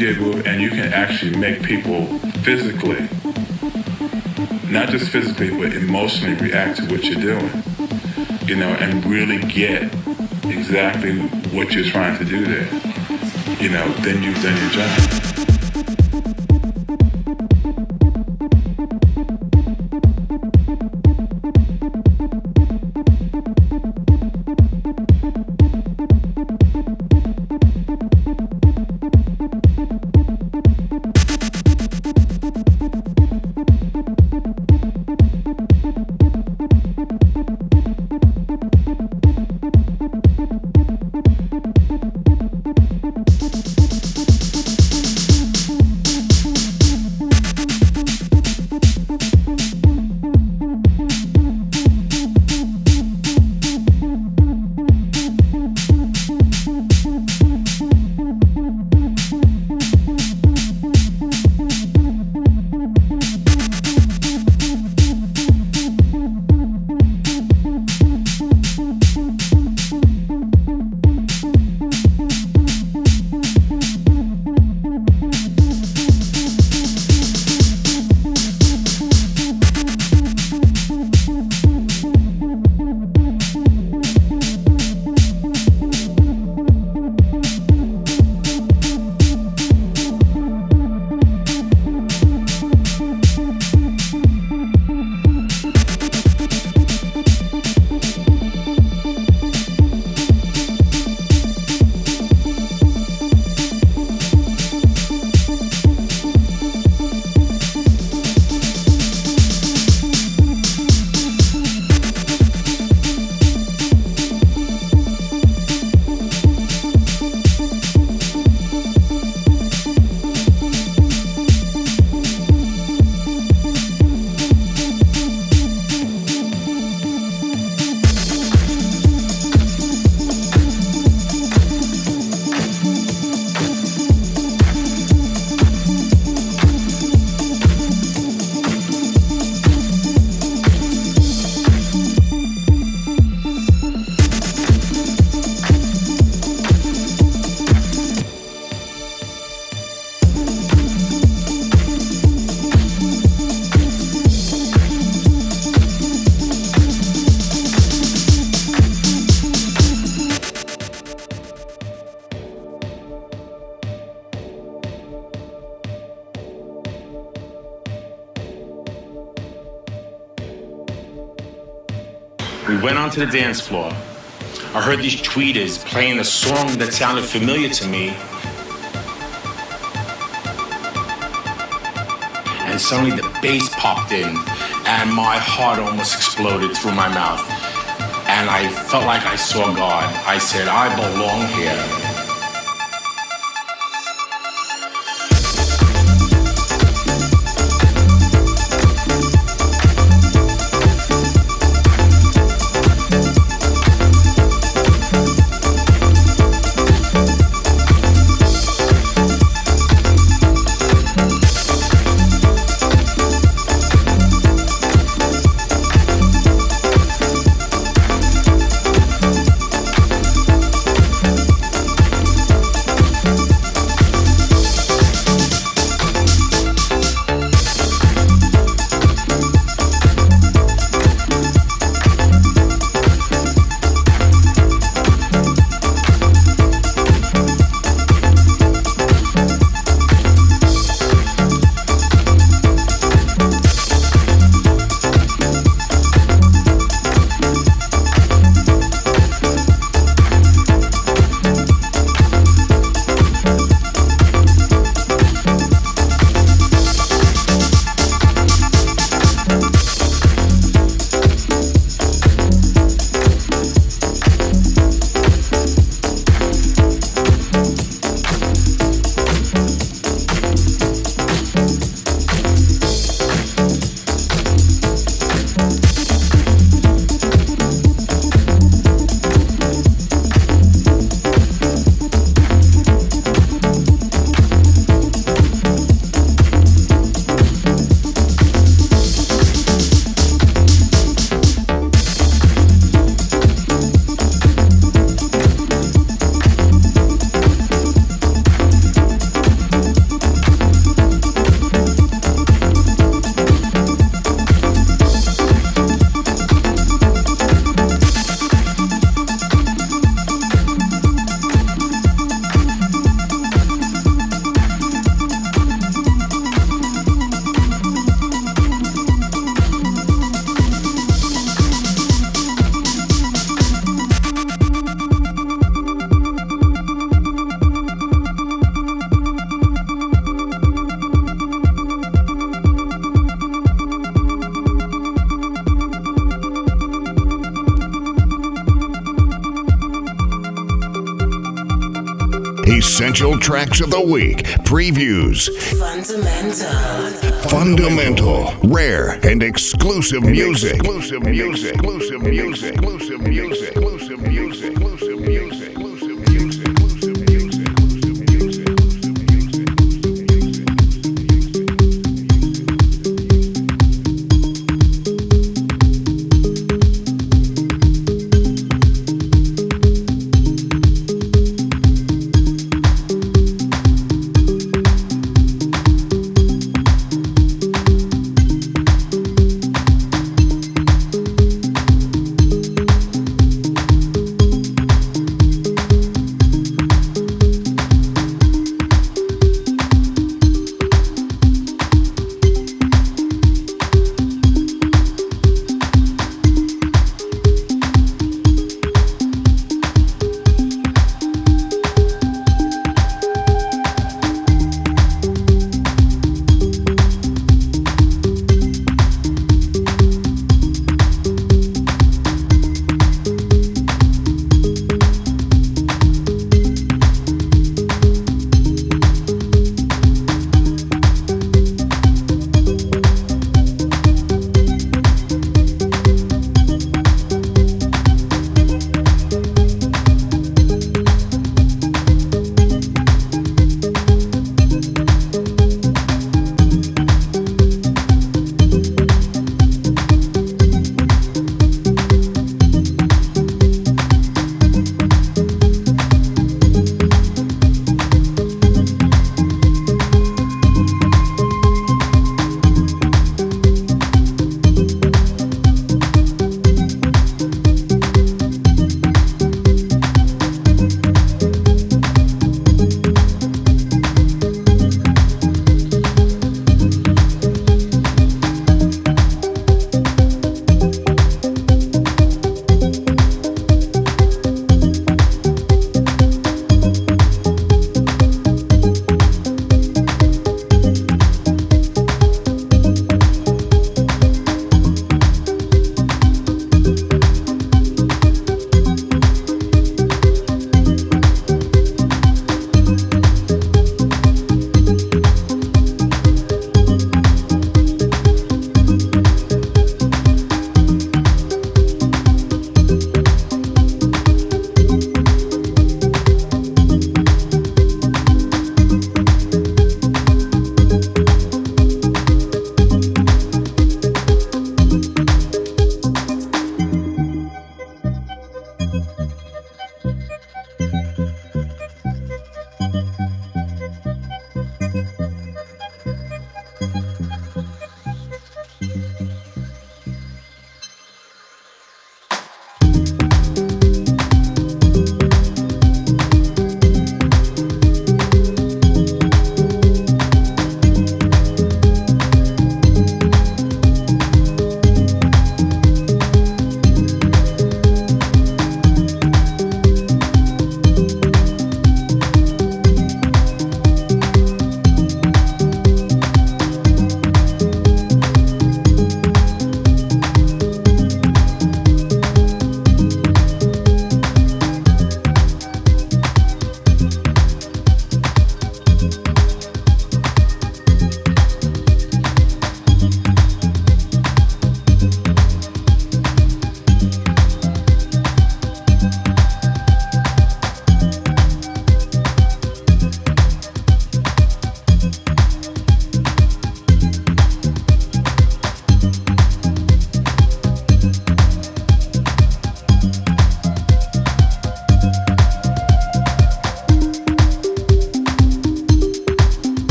DJ booth and you can actually make people physically, not just physically, but emotionally react to what you're doing, you know, and really get exactly what you're trying to do there, you know, then you've done your job. To the dance floor. I heard these tweeters playing a song that sounded familiar to me. And suddenly the bass popped in, and my heart almost exploded through my mouth. And I felt like I saw God. I said, I belong here. Essential tracks of the week, previews, Fundamental. fundamental, rare, and exclusive music. Exclusive music. Exclusive music. Exclusive music.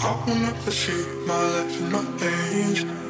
I wanna see my life and my age.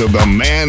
Of the man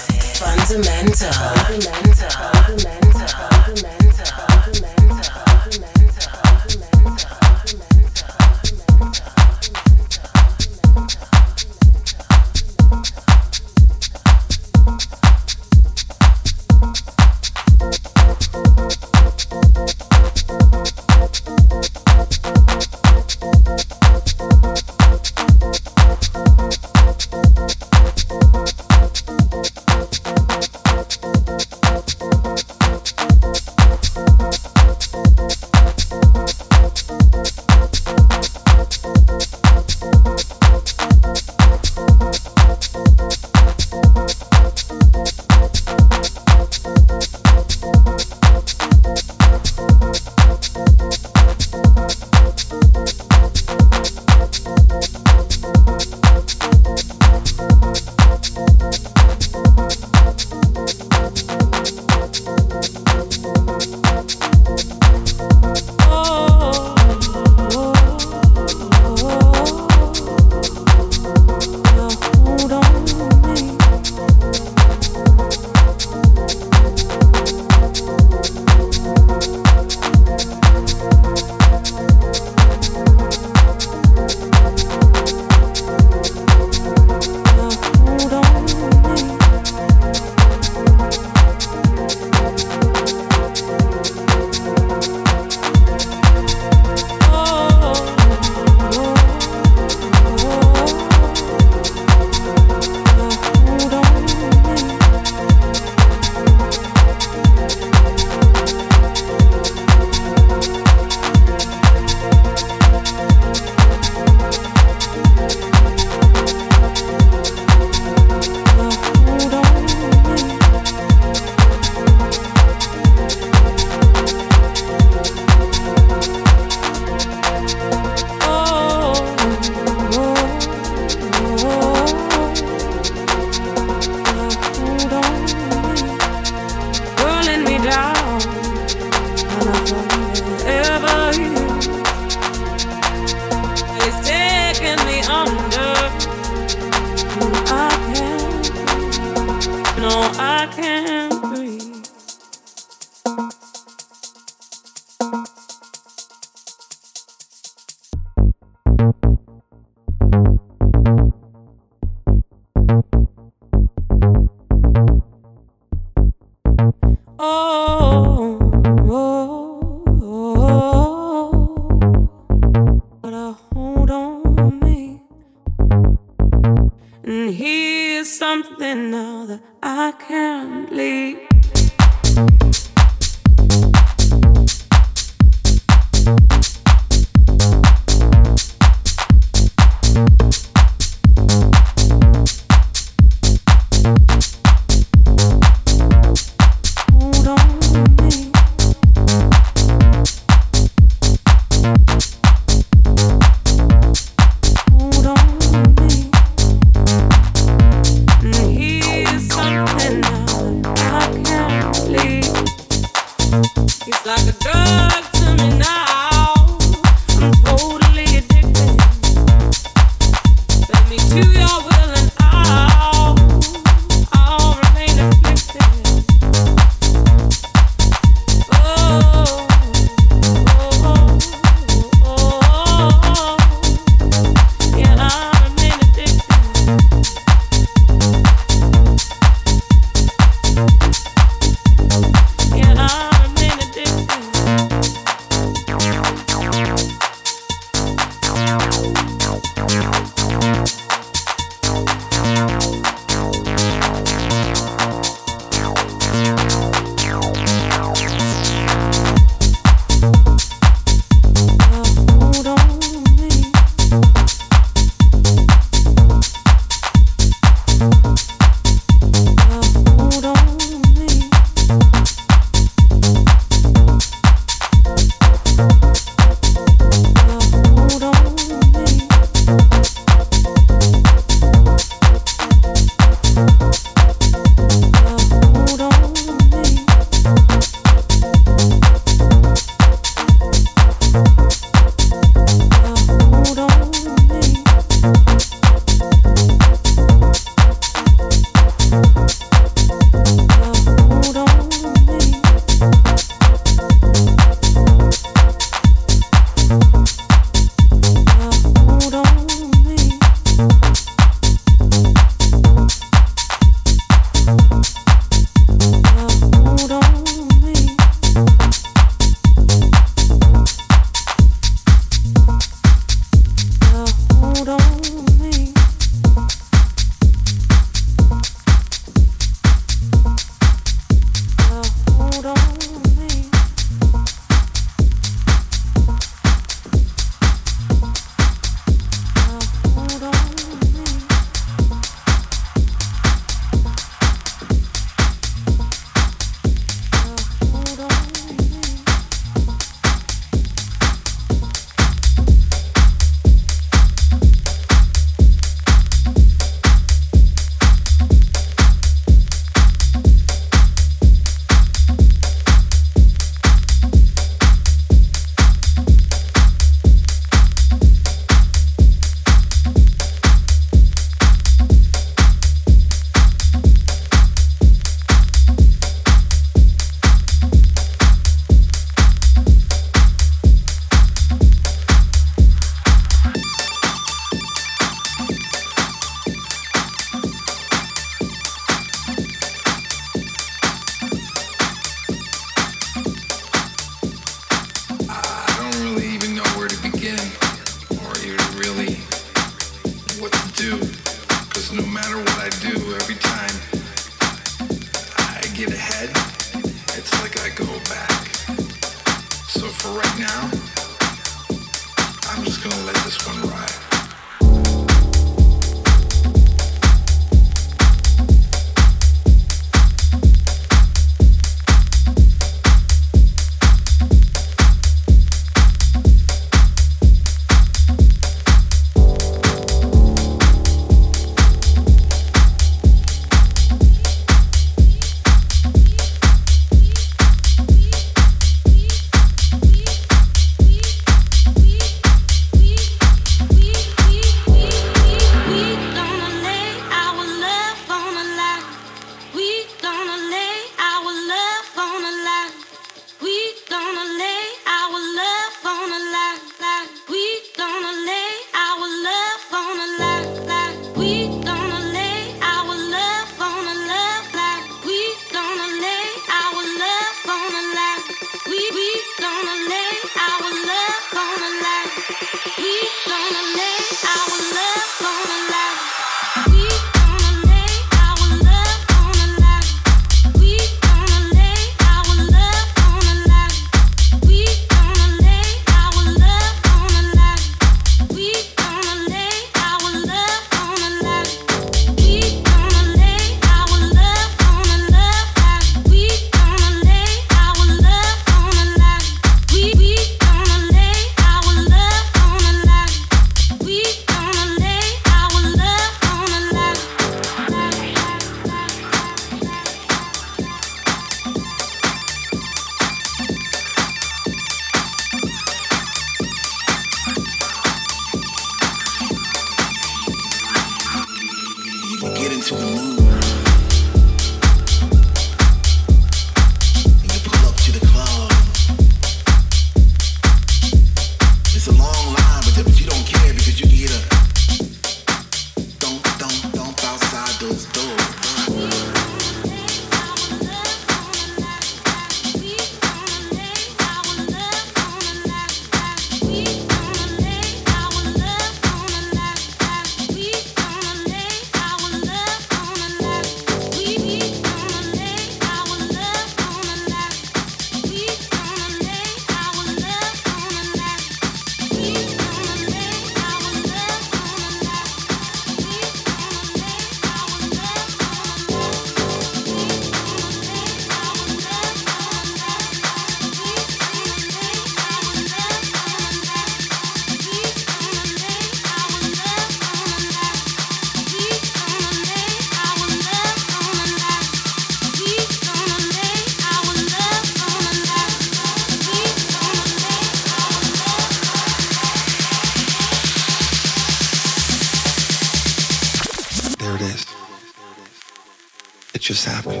happen.